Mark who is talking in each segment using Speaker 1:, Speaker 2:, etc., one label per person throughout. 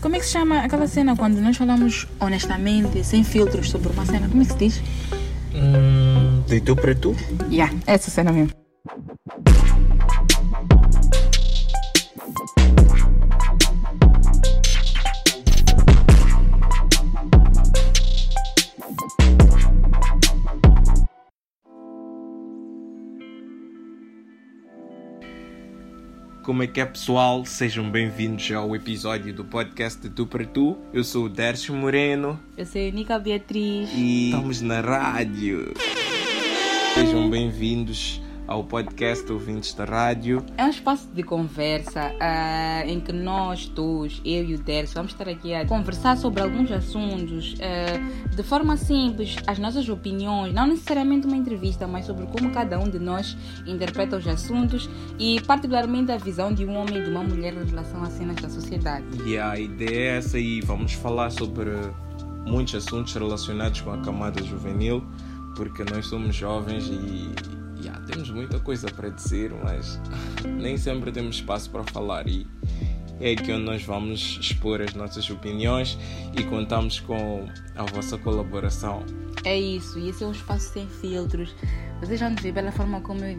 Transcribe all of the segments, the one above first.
Speaker 1: Como é que se chama aquela cena quando nós falamos honestamente, sem filtros sobre uma cena? Como é que se diz?
Speaker 2: Hum, de tu para tu?
Speaker 1: Yeah, essa cena mesmo.
Speaker 2: Como é que é pessoal? Sejam bem-vindos ao episódio do podcast de Tu para Tu. Eu sou o Dércio Moreno
Speaker 1: Eu sou a Nica Beatriz.
Speaker 2: e estamos na rádio. Sejam bem-vindos ao podcast Ouvintes da Rádio.
Speaker 1: É um espaço de conversa ah, em que nós, todos, eu e o Dércio, vamos estar aqui a conversar sobre alguns assuntos ah, de forma simples, as nossas opiniões, não necessariamente uma entrevista, mas sobre como cada um de nós interpreta os assuntos e, particularmente, a visão de um homem e de uma mulher em relação às cenas da sociedade.
Speaker 2: E a ideia é essa e vamos falar sobre muitos assuntos relacionados com a camada juvenil, porque nós somos jovens e yeah, temos muita coisa para dizer, mas nem sempre temos espaço para falar e é aqui onde nós vamos expor as nossas opiniões e contamos com a vossa colaboração.
Speaker 1: É isso, e esse é um espaço sem filtros. Vocês vão ver pela forma como eu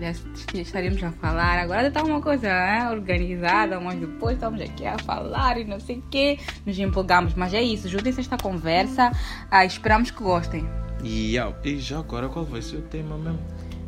Speaker 1: e estaremos a falar. Agora está uma coisa né, organizada, mas depois estamos aqui a falar e não sei o quê. Nos empolgamos, mas é isso. Juntem-se esta conversa. Ah, esperamos que gostem.
Speaker 2: E, yeah, e já agora qual vai ser o tema mesmo?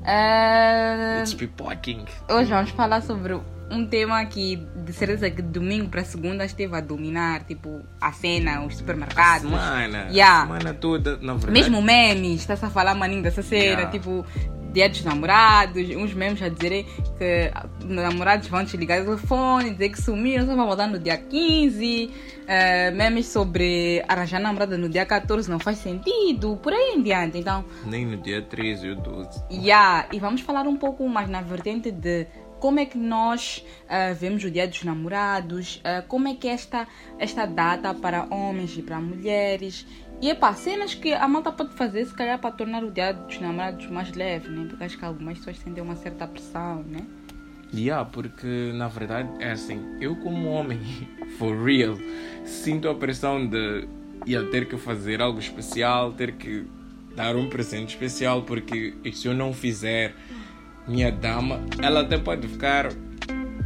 Speaker 1: Ah,
Speaker 2: It's pipoking.
Speaker 1: hoje vamos falar sobre um tema que de certeza que de domingo para segunda esteve a dominar, tipo a cena, os supermercados.
Speaker 2: Semana,
Speaker 1: Yeah.
Speaker 2: semana toda, na verdade.
Speaker 1: Mesmo memes, está-se a falar maninho dessa cena,
Speaker 2: Yeah.
Speaker 1: tipo, dia dos namorados, uns memes a dizerem que namorados vão desligar o telefone, dizer que sumiram, só vão voltar no dia 15, eh, memes sobre arranjar namorada no dia 14 não faz sentido, por aí em diante. Então,
Speaker 2: Nem no dia 13 ou 12.
Speaker 1: yeah, e vamos falar um pouco mais na vertente de como é que nós ah, vemos o Dia dos Namorados, ah, como é que é esta, esta data para homens e para mulheres. E epá, cenas que a malta pode fazer, se calhar, para tornar o Dia dos Namorados mais leve, né? Porque acho que algumas pessoas sentem uma certa pressão, né?
Speaker 2: Yeah, porque na verdade é assim, eu como homem, for real, sinto a pressão de eu ter que fazer algo especial, ter que dar um presente especial, porque se eu não fizer, minha dama, ela até pode ficar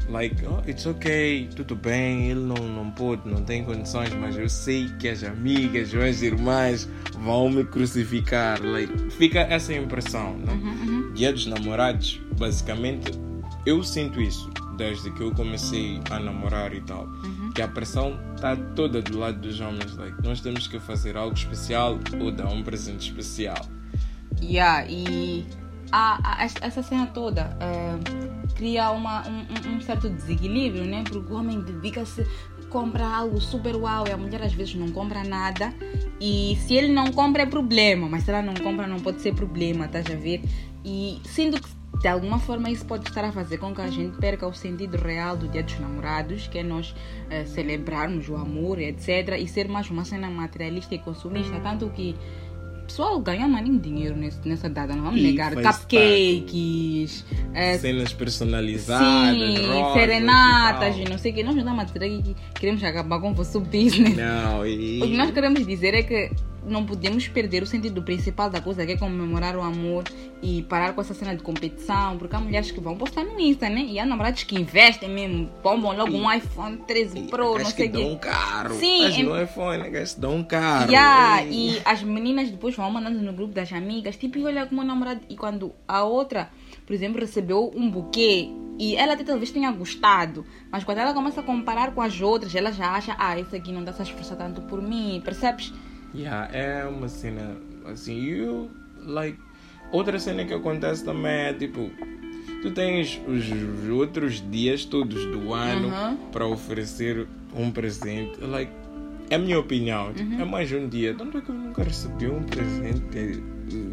Speaker 2: like, oh, it's okay, tudo bem, ele não, não pode, não tem condições, mas eu sei que as amigas ou as irmãs vão me crucificar, like, fica essa impressão, não? Dia dos namorados, basicamente, eu sinto isso desde que eu comecei a namorar e tal. Que a pressão está toda do lado dos homens. Like, nós temos que fazer algo especial ou dar um presente especial.
Speaker 1: Yeah, e a, a- essa- cena toda eh, cria uma, um, um- certo desequilíbrio, né? Porque o homem dedica-se, compra algo super uau e a mulher às vezes não compra nada. E se ele não compra é problema, mas se ela não compra não pode ser problema, estás a ver? E sendo que de alguma forma isso pode estar a fazer com que a gente perca o sentido real do Dia dos Namorados, que é nós eh, celebrarmos o amor, etc. E ser mais uma cena materialista e consumista, tanto que pessoal ganha maninho dinheiro nessa data, não vamos
Speaker 2: E
Speaker 1: negar. Cupcakes, eh,
Speaker 2: Cenas personalizadas,
Speaker 1: sim,
Speaker 2: rosas
Speaker 1: serenatas não sei o que. Nós não estamos a dizer que queremos acabar com o vosso business.
Speaker 2: Não, e...
Speaker 1: O que nós queremos dizer é que não podemos perder o sentido principal da coisa, que é comemorar o amor e parar com essa cena de competição, porque há mulheres que vão postar no Insta, né? E há namorados que investem mesmo, bombam logo um iPhone 13 Pro, não sei
Speaker 2: que
Speaker 1: o
Speaker 2: dão
Speaker 1: quê.
Speaker 2: um carro.
Speaker 1: Sim,
Speaker 2: Mas é fone, que dão um carro.
Speaker 1: Yeah, e as meninas depois vão mandando no grupo das amigas, tipo, e olha como o namorado. E quando a outra, por exemplo, recebeu um buquê e ela até talvez tenha gostado, mas quando ela começa a comparar com as outras, ela já acha, ah, esse aqui não a se esforçar tanto por mim, percebes?
Speaker 2: Yeah, é uma cena assim, you like outra cena que acontece também é tipo tu tens os outros dias todos do ano
Speaker 1: Uhum.
Speaker 2: para oferecer um presente, like é a minha opinião, tipo,
Speaker 1: Uhum.
Speaker 2: é mais um dia. Tanto é que eu nunca recebi um presente.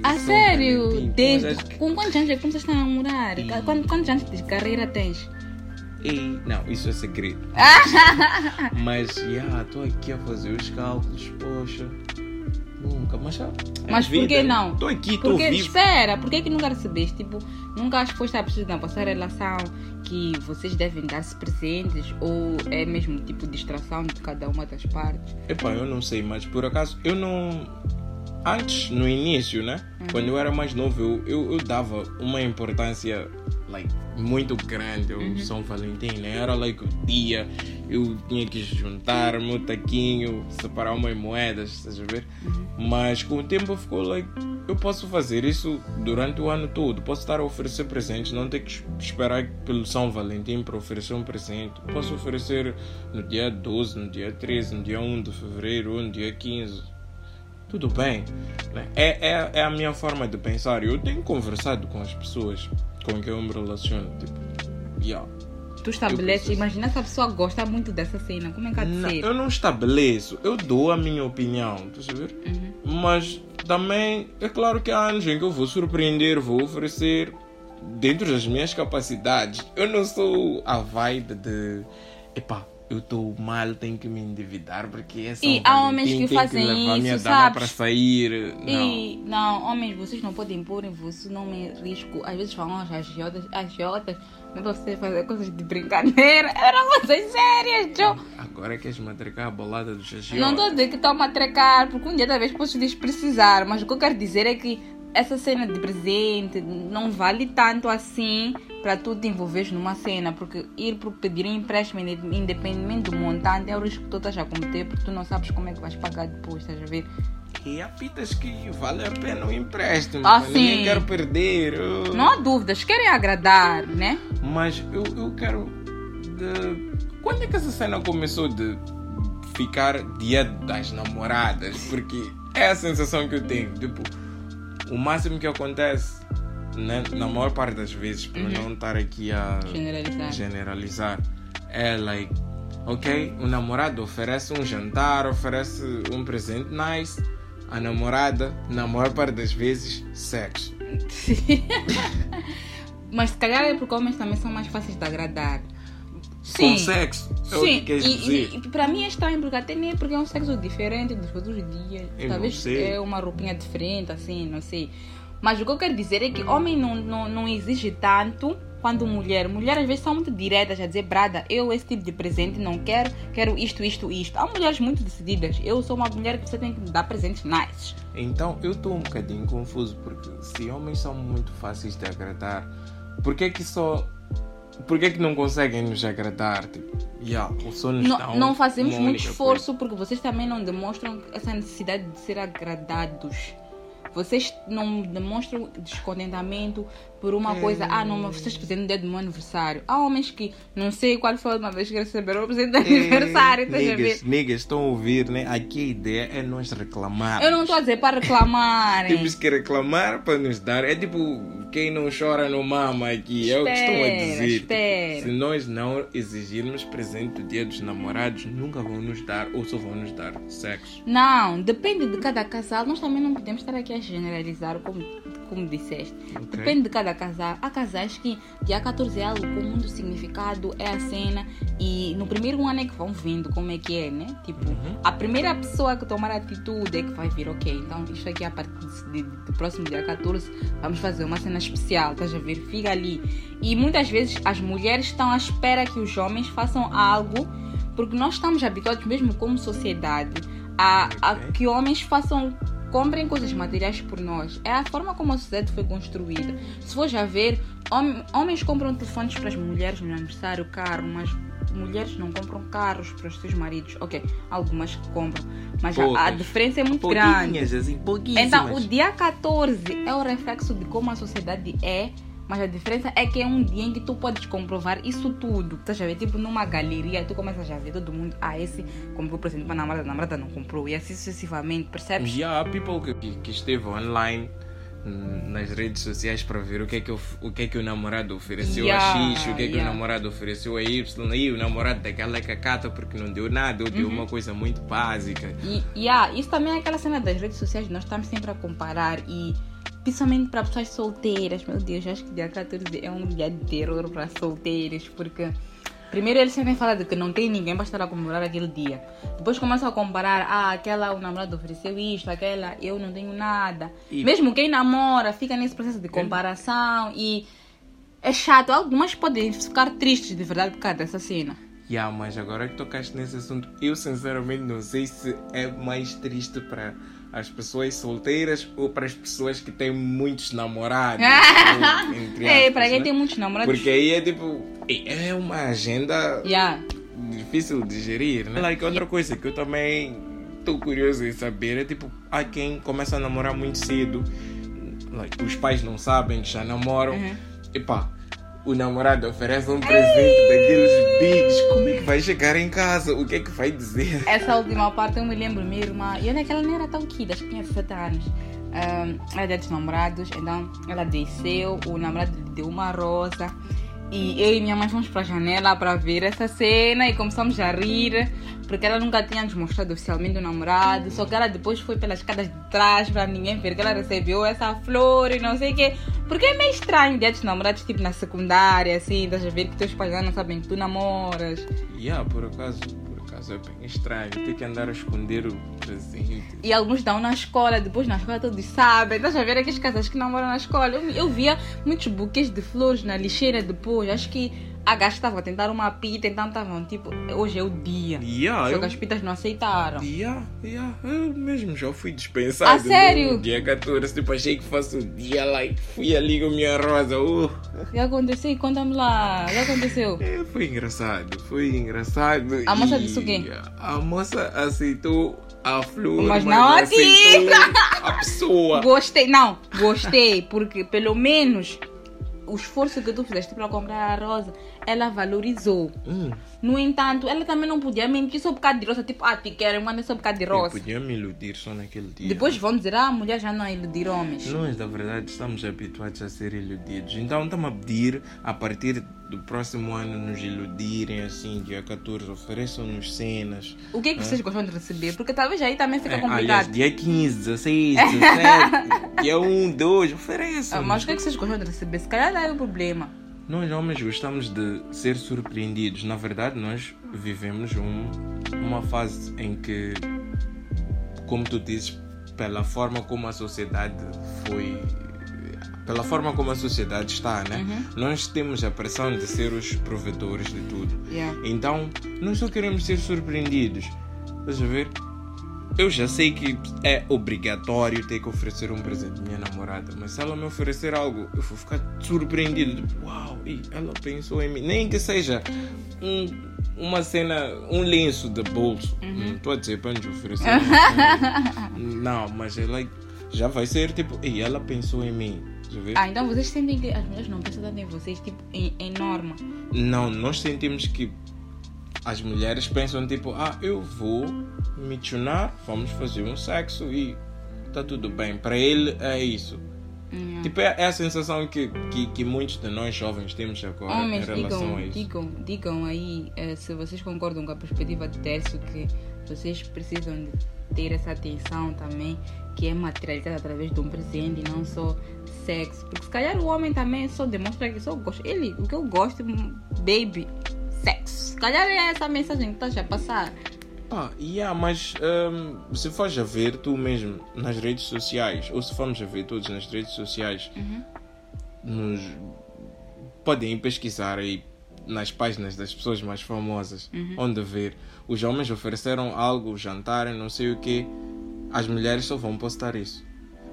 Speaker 1: A sério?
Speaker 2: Valentim,
Speaker 1: Desde. Com quantos anos é que começaste a namorar?
Speaker 2: E-
Speaker 1: Quantos, quantos anos de carreira tens?
Speaker 2: Ei, não, isso é segredo. Mas, yeah, estou aqui a fazer os cálculos, poxa. Nunca, mas já. é
Speaker 1: Mas por que
Speaker 2: vida.
Speaker 1: não?
Speaker 2: Estou aqui, estou
Speaker 1: Porque,
Speaker 2: vivo.
Speaker 1: espera, por que que nunca recebeste? Tipo, nunca foste a pessoa da vossa relação que vocês devem dar-se presentes ou é mesmo tipo distração de cada uma das partes?
Speaker 2: Epá, eu não sei, mas por acaso eu não. Antes, no início, né? Quando eu era mais novo, eu, eu, eu dava uma importância like, muito grande ao São Valentim, né? Era like o dia, eu tinha que juntar meu taquinho, separar umas moedas, estás a ver? Mas com o tempo ficou like. Eu posso fazer isso durante o ano todo. Posso estar a oferecer presentes, não ter que es- esperar pelo São Valentim para oferecer um presente. Posso oferecer no dia 12, no dia 13, no dia 1 de fevereiro, ou no dia 15 tudo bem. né? É, é, é a minha forma de pensar. Eu tenho conversado com as pessoas com quem eu me relaciono. Tipo, yeah.
Speaker 1: Tu estabeleces,
Speaker 2: preciso.
Speaker 1: imagina se a pessoa gosta muito dessa cena, como é que há de
Speaker 2: Não,
Speaker 1: ser?
Speaker 2: eu não estabeleço, eu dou a minha opinião, ver?
Speaker 1: Uhum.
Speaker 2: Mas também é claro que há anos em que eu vou surpreender, vou oferecer dentro das minhas capacidades. Eu não sou a vibe de epá, eu estou mal, tenho que me endividar porque é São
Speaker 1: E há homens que fazem
Speaker 2: levar minha
Speaker 1: isso, sabes?
Speaker 2: para sair. Não.
Speaker 1: E não, homens, vocês não podem pôr em você nome risco. Às vezes falam as agiotas, agiotas, você fazer coisas de brincadeira. Eram coisas sérias, Joe.
Speaker 2: Agora queres matricar a bolada do xixi?
Speaker 1: Não estou a dizer que estou a matracar, porque um dia talvez posso lhes precisar, mas o que eu quero dizer é que essa cena de presente não vale tanto assim para tu te envolveres numa cena, porque ir por pedir um empréstimo, inde- independente do montante, é o risco que tu estás a cometer, porque tu não sabes como é que vais pagar depois, estás a ver?
Speaker 2: E há fitas que vale a pena o empréstimo.
Speaker 1: Ah,
Speaker 2: pá, Ninguém
Speaker 1: sim.
Speaker 2: quer perder. oh.
Speaker 1: Não há dúvidas, querem agradar, né?
Speaker 2: Mas eu, eu quero. De... Quando é que essa cena começou de ficar dia das namoradas? Porque é a sensação que eu tenho. Tipo, o máximo que acontece, né, na maior parte das vezes, para não estar aqui a
Speaker 1: Generalizar.
Speaker 2: generalizar, é like, ok, o namorado oferece um jantar, oferece um presente nice. A namorada, na maior parte das vezes, sexo.
Speaker 1: Mas se calhar é porque homens também são mais fáceis de agradar.
Speaker 2: Com sexo. É que
Speaker 1: Sim,
Speaker 2: queres
Speaker 1: e, e, e para mim é estranho, porque até nem é porque é um sexo diferente dos outros dias.
Speaker 2: Eu
Speaker 1: Talvez é uma roupinha diferente, assim, não sei. Mas o que eu quero dizer é que homem não, não, não exige tanto quanto mulher. Mulher às vezes são muito diretas a dizer, Brada, eu esse tipo de presente não quero, quero isto, isto, isto. Há mulheres muito decididas. Eu sou uma mulher que você tem que me dar presentes nice.
Speaker 2: Então eu estou um bocadinho confuso porque se homens são muito fáceis de agradar, por que que só. Por que que não conseguem nos agradar? Tipo, yeah, ou só nos
Speaker 1: Não, não fazemos muito esforço porque vocês também não demonstram essa necessidade de ser agradados. Vocês não demonstram descontentamento por uma coisa. Ah, não, mas vocês fizeram no dia do meu aniversário. Há homens que não sei qual foi a última vez que receberam o presente de aniversário. ver?
Speaker 2: Niggas, niggas estão a ouvir, né? Aqui a ideia é nós reclamar.
Speaker 1: Eu não estou a dizer para reclamarem.
Speaker 2: Temos que reclamar para nos dar. É tipo, quem não chora não mama aqui. é o que estão a
Speaker 1: Espera,
Speaker 2: dizer.
Speaker 1: espera.
Speaker 2: Se nós não exigirmos presente do dia dos namorados, nunca vão nos dar ou só vão nos dar sexo.
Speaker 1: Não, depende de cada casal. Nós também não podemos estar aqui a generalizar, como, como disseste.
Speaker 2: Ok.
Speaker 1: Depende de cada casal. Há casais que dia 14 é algo com muito significado, é a cena. E no primeiro ano é que vão vendo como é que é, né? Tipo,
Speaker 2: Uhum.
Speaker 1: a primeira pessoa que tomar atitude é que vai vir, ok. Então, isto aqui a partir de- de- do próximo dia 14, vamos fazer uma cena especial, estás a ver? Fica ali. E muitas vezes as mulheres estão à espera que os homens façam algo, porque nós estamos habituados, mesmo como sociedade, a, a que homens façam comprem coisas materiais por nós. É a forma como a sociedade foi construída. Se for já ver, hom- homens compram telefones para as mulheres no aniversário, carro, mas mulheres não compram carros para os seus maridos. Ok, algumas compram, mas a, diferença é muito grande.
Speaker 2: Pouquinhas, assim, pouquíssimas.
Speaker 1: Então, o dia 14 é o reflexo de como a sociedade é, mas a diferença é que é um dia em que tu podes comprovar isso tudo. Estás a ver? Tipo, numa galeria, tu começas a ver todo mundo, ah, esse comprou presente para namorada, a namorada não comprou, e assim sucessivamente, percebes?
Speaker 2: E há people que, que, esteve online hum, nas redes sociais para ver o que é que, o, o, que, é que o namorado ofereceu
Speaker 1: Yeah,
Speaker 2: a X, o que é que
Speaker 1: yeah.
Speaker 2: o namorado ofereceu a Y, e o namorado daquela é cacata porque não deu nada, ou deu
Speaker 1: Uhum.
Speaker 2: uma coisa muito básica.
Speaker 1: E, e ah, isso também é aquela cena das redes sociais, nós estamos sempre a comparar e principalmente para pessoas solteiras, meu Deus, acho que dia 14 é um dia de terror para solteiros, porque Primeiro eles sempre falam de que não tem ninguém para estar a comemorar aquele dia. Depois começam a comparar, ah, aquela o namorado ofereceu isto, aquela eu não tenho nada.
Speaker 2: E-
Speaker 1: Mesmo quem namora fica nesse processo de comparação e é chato. Algumas podem ficar tristes de verdade por causa dessa cena.
Speaker 2: Yeah, mas agora que tocaste nesse assunto, eu sinceramente não sei se é mais triste para as pessoas solteiras ou para as pessoas que têm muitos namorados. ou, entre
Speaker 1: é, para quem
Speaker 2: né?
Speaker 1: tem muitos namorados.
Speaker 2: Porque aí é tipo, é uma agenda
Speaker 1: Yeah.
Speaker 2: difícil de gerir, né? Like, outra coisa que eu também estou curioso em saber é tipo, há quem começa a namorar muito cedo, like, os pais não sabem que já namoram,
Speaker 1: Uhum.
Speaker 2: e pá, o namorado oferece um presente daqueles bigs, como é que vai chegar em casa? O que é que vai dizer?
Speaker 1: Essa última parte eu me lembro, minha irmã, e que ela não era tão kid, acho que tinha 17 anos. Ela era dos namorados, então ela desceu, o namorado lhe deu uma rosa. E eu e minha mãe fomos para a janela para ver essa cena e começamos a rir, porque ela nunca tinha nos mostrado oficialmente o namorado, só que ela depois foi pelas escadas de trás para ninguém ver que ela recebeu essa flor e não sei o quê. Porque é meio estranho dia dos namorados, tipo na secundária, assim, estás a ver que teus pais já não sabem que tu namoras.
Speaker 2: Yeah, por acaso, por acaso é bem estranho, ter que andar a esconder o presente.
Speaker 1: E alguns dão na escola, depois na escola todos sabem. Estás a ver aqueles casais que namoram na escola? Eu, eu via muitos buquês de flores na lixeira depois. Acho que a estava a tentar uma pita, então estavam tipo, hoje é o dia.
Speaker 2: Yeah,
Speaker 1: Só
Speaker 2: eu-
Speaker 1: que as pitas não aceitaram.
Speaker 2: Yeah, yeah, eu mesmo já fui dispensado.
Speaker 1: Ah, sério?
Speaker 2: Dia 14, tipo, achei que fosse o dia, like, fui ali com minha rosa. Uh.
Speaker 1: O que aconteceu? Conta-me lá. O que aconteceu?
Speaker 2: É, foi engraçado, foi engraçado.
Speaker 1: A moça
Speaker 2: e
Speaker 1: disse o quê?
Speaker 2: A moça aceitou a flor,
Speaker 1: Mas não a ti.
Speaker 2: a pessoa.
Speaker 1: Gostei. Não, gostei. Porque pelo menos o esforço que tu fizeste para comprar a rosa, ela valorizou.
Speaker 2: Hum,
Speaker 1: No entanto, ela também não podia mentir só por causa de rosa. Tipo, ah, te quero, manda só por causa de
Speaker 2: eu
Speaker 1: rosa.
Speaker 2: podia me iludir só naquele dia.
Speaker 1: Depois vão dizer, ah, a mulher já não é iludir homens.
Speaker 2: Nós, na verdade, estamos habituados a ser iludidos. Então, estamos a pedir, a partir do próximo ano, nos iludirem, assim, dia 14, ofereçam-nos cenas.
Speaker 1: O que é que vocês gostam de receber? Porque talvez aí também fica
Speaker 2: É,
Speaker 1: complicado.
Speaker 2: aliás, dia 15, 16, 17, dia 1, 2, ofereçam.
Speaker 1: Mas o que é que vocês gostam de receber? Se calhar é o problema.
Speaker 2: Nós homens gostamos de ser surpreendidos. Na verdade, nós vivemos um, uma fase em que, como tu dizes, pela forma como a sociedade foi. Pela forma como a sociedade está, né? Nós temos a pressão de ser os provedores de tudo.
Speaker 1: Yeah.
Speaker 2: Então, nós só queremos ser surpreendidos. Estás a ver? Eu já sei que é obrigatório ter que oferecer um presente à minha namorada, mas se ela me oferecer algo, eu vou ficar surpreendido. Tipo, uau, ela pensou em mim. Nem que seja um, uma cena, um lenço de bolso. Não estou a dizer para nos oferecer. não, mas é like, já vai ser tipo, e ela pensou em mim.
Speaker 1: Ah, então vocês sentem que as mulheres não pensam tanto em vocês, tipo, em, em norma.
Speaker 2: Não, nós sentimos que as mulheres pensam tipo, ah, eu vou me tunar, vamos fazer um sexo e tá tudo bem. Para ele é isso.
Speaker 1: Hum.
Speaker 2: Tipo, é, é a sensação que, que, que muitos de nós jovens temos agora
Speaker 1: Homens,
Speaker 2: em relação
Speaker 1: digam,
Speaker 2: a isso.
Speaker 1: digam, digam aí eh, se vocês concordam com a perspectiva de Tércio que vocês precisam de ter essa atenção também, que é materializada através de um presente e não só sexo. Porque se calhar o homem também só demonstra que só gosta. Ele, o que eu gosto, baby, sexo. Se calhar é essa a mensagem que estás a passar.
Speaker 2: Pá, yeah, mas hum, se fores a ver tu mesmo nas redes sociais, ou se formos a ver todos nas redes sociais, nos, podem pesquisar aí nas páginas das pessoas mais famosas, onde ver os homens ofereceram algo, jantarem, não sei o que, as mulheres só vão postar isso.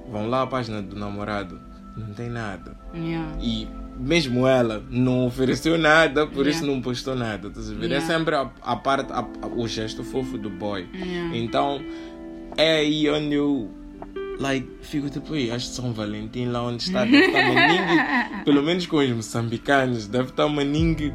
Speaker 2: Vão lá à página do namorado, não tem nada.
Speaker 1: Yeah.
Speaker 2: E mesmo ela não ofereceu nada, por
Speaker 1: Yeah.
Speaker 2: isso não postou nada. A ver? É
Speaker 1: Yeah.
Speaker 2: sempre a, a parte, a- a- o gesto fofo do boy.
Speaker 1: Yeah.
Speaker 2: Então é aí onde eu like, fico tipo, "Ei, acho que São Valentim lá onde está, deve estar maningue, pelo menos com os moçambicanos, deve estar maningue,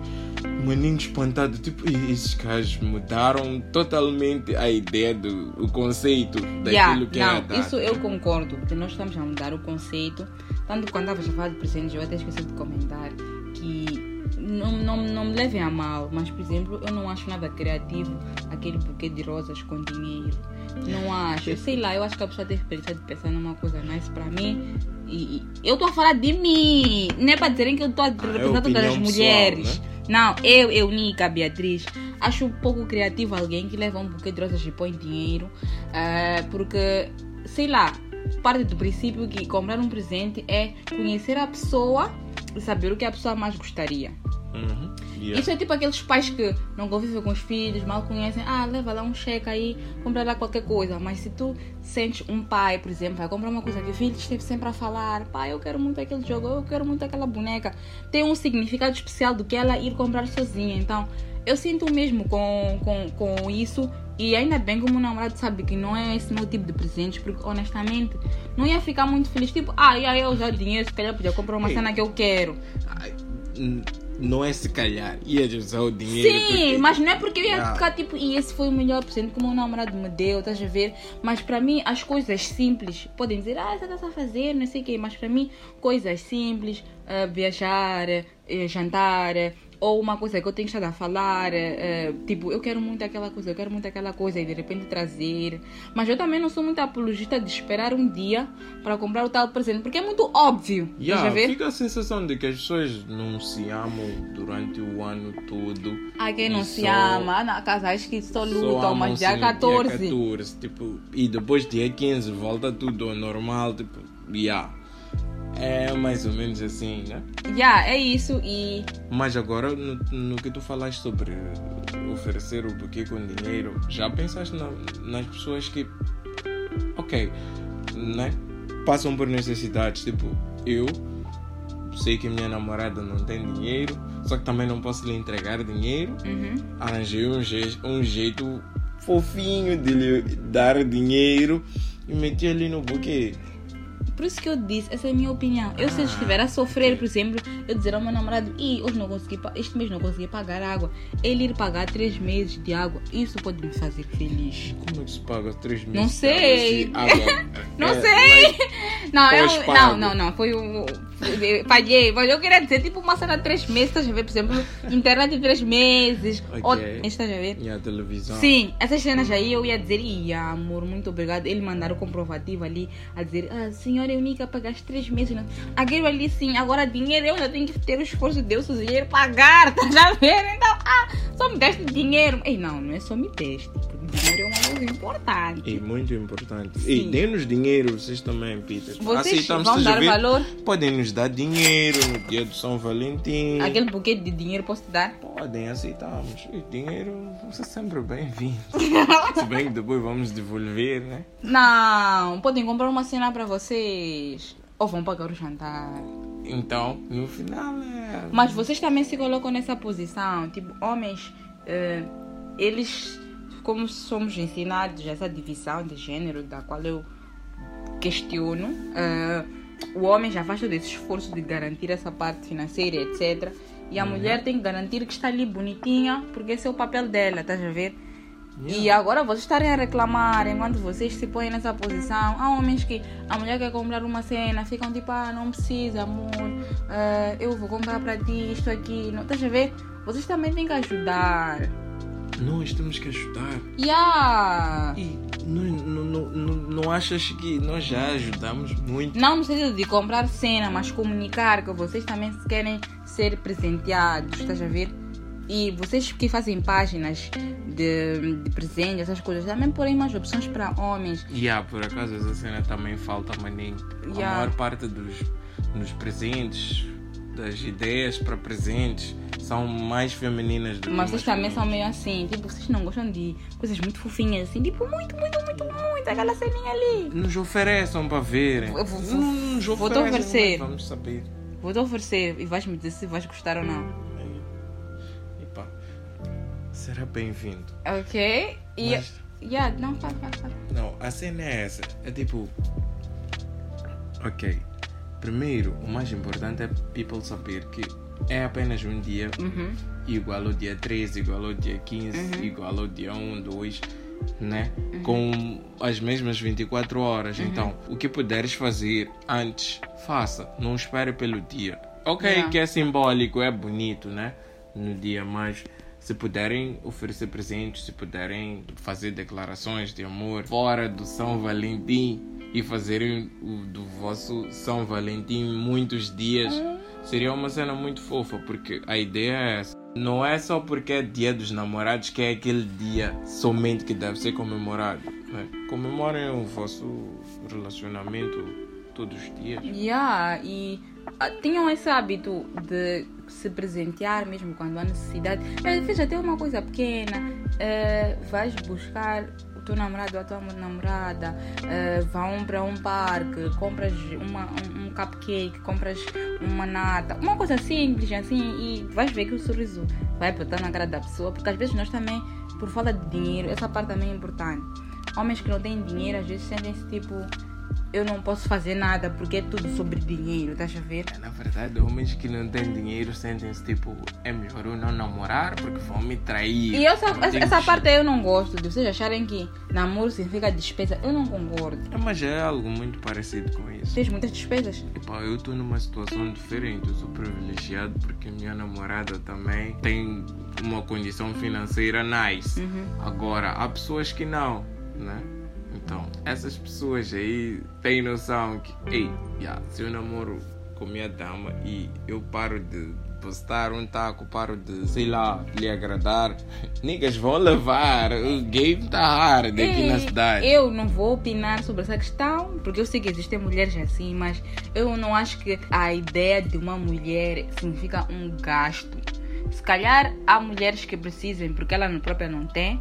Speaker 2: maningue espantado. Tipo, "Ei, esses caras mudaram totalmente a ideia do o conceito daquilo
Speaker 1: Yeah,
Speaker 2: que
Speaker 1: não,
Speaker 2: era dado.
Speaker 1: isso eu concordo, que nós estamos a mudar o conceito. Tanto quando estava a falar de presentes, eu até esqueci de comentar que não, não, não me levem a mal, mas por exemplo, eu não acho nada criativo aquele buquê de rosas com dinheiro. Não acho, eu sei lá, eu acho que a pessoa tem experiência de pensar numa coisa nice pra mim. E, e eu estou a falar de mim, não é para dizerem que eu estou a representar todas as
Speaker 2: opinião pessoal,
Speaker 1: mulheres.
Speaker 2: né?
Speaker 1: Não, eu, Eunica, Beatriz, acho um pouco criativo alguém que leva um buquê de rosas e põe dinheiro, eh, porque, sei lá, parte do princípio que comprar um presente é conhecer a pessoa e saber o que a pessoa mais gostaria.
Speaker 2: Uhum. Yeah.
Speaker 1: Isso é tipo aqueles pais que não convivem com os filhos, mal conhecem. Ah, leva lá um cheque aí, compra lá qualquer coisa. Mas se tu sentes um pai, por exemplo, vai comprar uma coisa que o filho esteve sempre a falar: pai, eu quero muito aquele jogo, eu quero muito aquela boneca. Tem um significado especial do que ela ir comprar sozinha. Então, eu sinto o mesmo com, com, com isso. E ainda bem que o meu namorado sabe que não é esse meu tipo de presentes, porque honestamente não ia ficar muito feliz. Tipo, ah, ia eu já dinheiro, se calhar podia comprar uma
Speaker 2: Ei.
Speaker 1: cena que eu quero.
Speaker 2: Ai, Não é se calhar, ia usar o dinheiro.
Speaker 1: Sim,
Speaker 2: porque-
Speaker 1: mas não é porque eu ia
Speaker 2: Ah.
Speaker 1: ficar tipo, e esse foi o melhor presente que o meu namorado me deu, estás a ver? Mas para mim, as coisas simples, podem dizer, ah, você está a fazer, não sei o quê, mas para mim, coisas simples, ah, viajar, eh, jantar, ou uma coisa que eu tenho estado a falar, eh, tipo, eu quero muito aquela coisa, eu quero muito aquela coisa, e de repente trazer. Mas eu também não sou muito apologista de esperar um dia para comprar o tal presente, porque é muito óbvio,
Speaker 2: Yeah,
Speaker 1: ver?
Speaker 2: fica a sensação de que as pessoas não se amam durante o ano todo.
Speaker 1: Ah, quem não se
Speaker 2: só-
Speaker 1: ama, na casais que só lutam, mas dia
Speaker 2: no
Speaker 1: 14.
Speaker 2: Dia 14 tipo, e depois dia 15 volta tudo ao normal. Tipo, yeah. É mais ou menos assim, né?
Speaker 1: Yeah, é isso e
Speaker 2: Mas agora, no, no que tu falaste sobre oferecer o buquê com dinheiro, já pensaste na- nas pessoas que, ok, né? Passam por necessidades. Tipo, eu sei que minha namorada não tem dinheiro, só que também não posso lhe entregar dinheiro.
Speaker 1: Uhum.
Speaker 2: Arranjei um, je- um jeito fofinho de lhe dar dinheiro e meti ali no buquê.
Speaker 1: Por isso que eu disse, essa é a minha opinião. Eu se eu
Speaker 2: Ah,
Speaker 1: estiver a sofrer, por exemplo, eu dizer ao meu namorado, e hoje não consegui, este mês não consegui pagar água. Ele ir pagar três meses de água, isso pode me fazer feliz.
Speaker 2: Como é que se paga 3 meses?
Speaker 1: Não
Speaker 2: de
Speaker 1: sei.
Speaker 2: água se água
Speaker 1: Não
Speaker 2: é,
Speaker 1: sei.
Speaker 2: like,
Speaker 1: Não, eu, não, não, não, foi o. Paguei, mas eu queria dizer tipo uma cena de três meses, estás a ver? Por exemplo, internet de três meses,
Speaker 2: Ok.
Speaker 1: ou, estás a ver?
Speaker 2: E a televisão.
Speaker 1: Sim, essas cenas aí eu ia dizer, ia amor, muito obrigado. Ele mandar o comprovativo ali a dizer, ah, senhora Eunica, pagaste três meses. Né? Aquele ali sim, agora dinheiro eu já tenho que ter o esforço de eu sozinho pagar, tá a ver? Então, ah, só me deste dinheiro. Ei, não, não é só me deste, porque dinheiro é uma coisa importante.
Speaker 2: E muito importante.
Speaker 1: Sim.
Speaker 2: E dê-nos dinheiro, vocês também, Peter.
Speaker 1: Vocês
Speaker 2: Aceitamos,
Speaker 1: vão
Speaker 2: estás
Speaker 1: dar valor?
Speaker 2: Podem nos dar dinheiro no dia do São Valentim.
Speaker 1: Aquele buquê de dinheiro posso te dar?
Speaker 2: Podem, aceitamos. E dinheiro, você é sempre bem-vindo. Se bem que depois vamos devolver, né?
Speaker 1: Não, podem comprar uma cena pra vocês. Ou vão pagar o jantar.
Speaker 2: Então, no final é.
Speaker 1: Mas vocês também se colocam nessa posição. Tipo, homens, eh, eles, como somos ensinados essa divisão de gênero, da qual eu questiono, eh, o homem já faz todo esse esforço de garantir essa parte financeira, etc. E a mulher tem que garantir que está ali bonitinha, porque esse é o papel dela, estás a ver? E agora vocês estarem a reclamar enquanto vocês se põem nessa posição. Há homens que a mulher quer comprar uma cena, ficam tipo, ah, não precisa, amor, eh, eu vou comprar para ti isto aqui. Não, estás a ver? Vocês também têm que ajudar.
Speaker 2: Nós temos que ajudar.
Speaker 1: Yeah.
Speaker 2: E não, não, não, não, achas que nós já ajudamos muito?
Speaker 1: Não no sentido de comprar cena, mas comunicar que vocês também querem ser presenteados, estás a ver? E vocês que fazem páginas de, de presentes, essas coisas, também porem mais opções para homens.
Speaker 2: E yeah, por acaso essa cena também falta maninho. A
Speaker 1: Yeah.
Speaker 2: maior parte dos, dos presentes, das ideias para presentes, são mais femininas do que
Speaker 1: Mas vocês também são
Speaker 2: masculinas.
Speaker 1: meio assim, tipo, vocês não gostam de coisas muito fofinhas assim, tipo, muito, muito, muito, muito, aquela ceninha ali.
Speaker 2: Nos ofereçam para verem.
Speaker 1: Eu vou- vou-
Speaker 2: Hum, nos
Speaker 1: vou te oferecer.
Speaker 2: Vamos saber.
Speaker 1: Vou te oferecer e vais me dizer se vais gostar ou não.
Speaker 2: Epa, será bem-vindo.
Speaker 1: Ok? E.
Speaker 2: Mas-
Speaker 1: Yeah, não, fala, fala, fala.
Speaker 2: Não, a cena é essa. É tipo. Ok. Primeiro, o mais importante é people saber que é apenas um dia
Speaker 1: Uhum.
Speaker 2: igual ao dia 13, igual ao dia 15, igual ao dia 1, 2, né? Com as mesmas 24 horas. Então, o que puderes fazer antes, faça. Não espere pelo dia. Ok,
Speaker 1: Yeah.
Speaker 2: que é simbólico, é bonito, né? No dia, mas se puderem oferecer presentes, se puderem fazer declarações de amor fora do São Valentim e fazerem do vosso São Valentim muitos dias Seria uma cena muito fofa, porque a ideia é essa. Não é só porque é dia dos namorados que é aquele dia somente que deve ser comemorado. Né? Comemorem o vosso relacionamento todos os dias.
Speaker 1: Yeah, e ah, tenham esse hábito de se presentear mesmo quando há necessidade. Veja, até uma coisa pequena. eh, vais buscar o teu namorado ou a tua namorada, eh, vão para um parque, compras uma, um, um cupcake, compras uma nata, uma coisa simples assim, e vais ver que o sorriso vai botar na cara da pessoa, porque às vezes nós também, por falta de dinheiro, essa parte também é importante. Homens que não têm dinheiro às vezes sentem-se tipo eu não posso fazer nada porque é tudo sobre dinheiro, estás a ver?
Speaker 2: Na verdade, homens que não têm dinheiro sentem-se tipo, é melhor eu não namorar porque vão me trair.
Speaker 1: E essa,
Speaker 2: Eu
Speaker 1: essa, essa parte eu não gosto, de vocês acharem que namoro significa despesa. Eu não concordo.
Speaker 2: É, Mas é algo muito parecido com isso.
Speaker 1: Tens muitas despesas.
Speaker 2: Epá, eu estou numa situação diferente, eu sou privilegiado porque minha namorada também tem uma condição financeira nice.
Speaker 1: Uhum.
Speaker 2: Agora, há pessoas que não, né? Então, essas pessoas aí têm noção que, ei, yeah, se eu namoro com minha dama e eu paro de postar um taco, paro de, sei lá, lhe agradar, niggas vão levar, o game tá hard aqui na cidade.
Speaker 1: Eu não vou opinar sobre essa questão, porque eu sei que existem mulheres assim, mas eu não acho que a ideia de uma mulher significa um gasto. Se calhar há mulheres que precisem, porque ela própria não tem,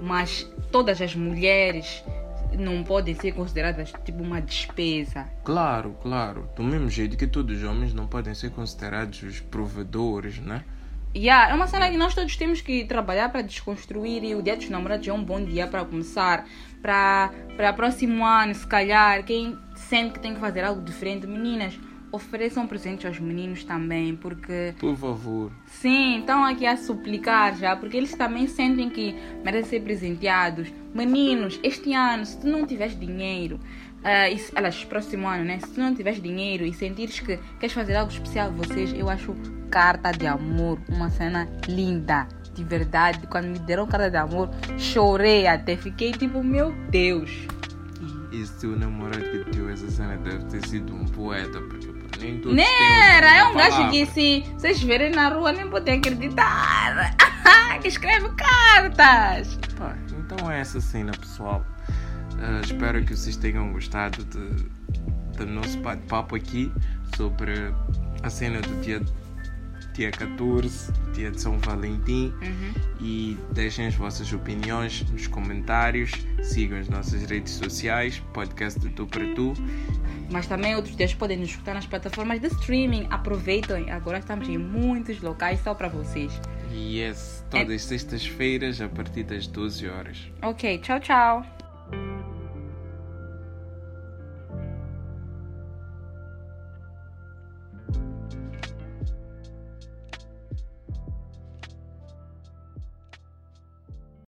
Speaker 1: mas todas as mulheres não podem ser consideradas tipo uma despesa.
Speaker 2: Claro, claro. Do mesmo jeito que todos os homens não podem ser considerados os provedores, né?
Speaker 1: Yeah, é uma cena que nós todos temos que trabalhar para desconstruir e o Dia dos Namorados é um bom dia para começar. Para próximo ano, se calhar, quem sente que tem que fazer algo diferente, meninas, ofereçam presentes aos meninos também, porque
Speaker 2: Por favor.
Speaker 1: sim, estão aqui a suplicar já, porque eles também sentem que merecem ser presenteados. Meninos, este ano, se tu não tiveres dinheiro, ah, e se, aliás, próximo ano, né? Se tu não tiveres dinheiro e sentires que queres fazer algo especial a vocês, eu acho carta de amor uma cena linda. De verdade, quando me deram carta de amor, chorei até. Fiquei tipo, meu Deus.
Speaker 2: E se o namorado que deu essa cena deve ter sido um poeta, porque nem todos
Speaker 1: Né, é um
Speaker 2: palavra.
Speaker 1: gajo que se vocês verem na rua nem podem acreditar. que escreve cartas.
Speaker 2: Pá, então é essa cena, pessoal. Ah, espero que vocês tenham gostado de, do nosso bate-papo aqui sobre a cena do dia, dia 14, dia de São Valentim. E deixem as vossas opiniões nos comentários. Sigam as nossas redes sociais, podcast de Tu para Tu.
Speaker 1: Mas também outros dias podem nos escutar nas plataformas de streaming. Aproveitem, agora estamos em muitos locais só para vocês.
Speaker 2: Yes, todas sextas-feiras a partir das 12 horas.
Speaker 1: Ok, tchau, tchau.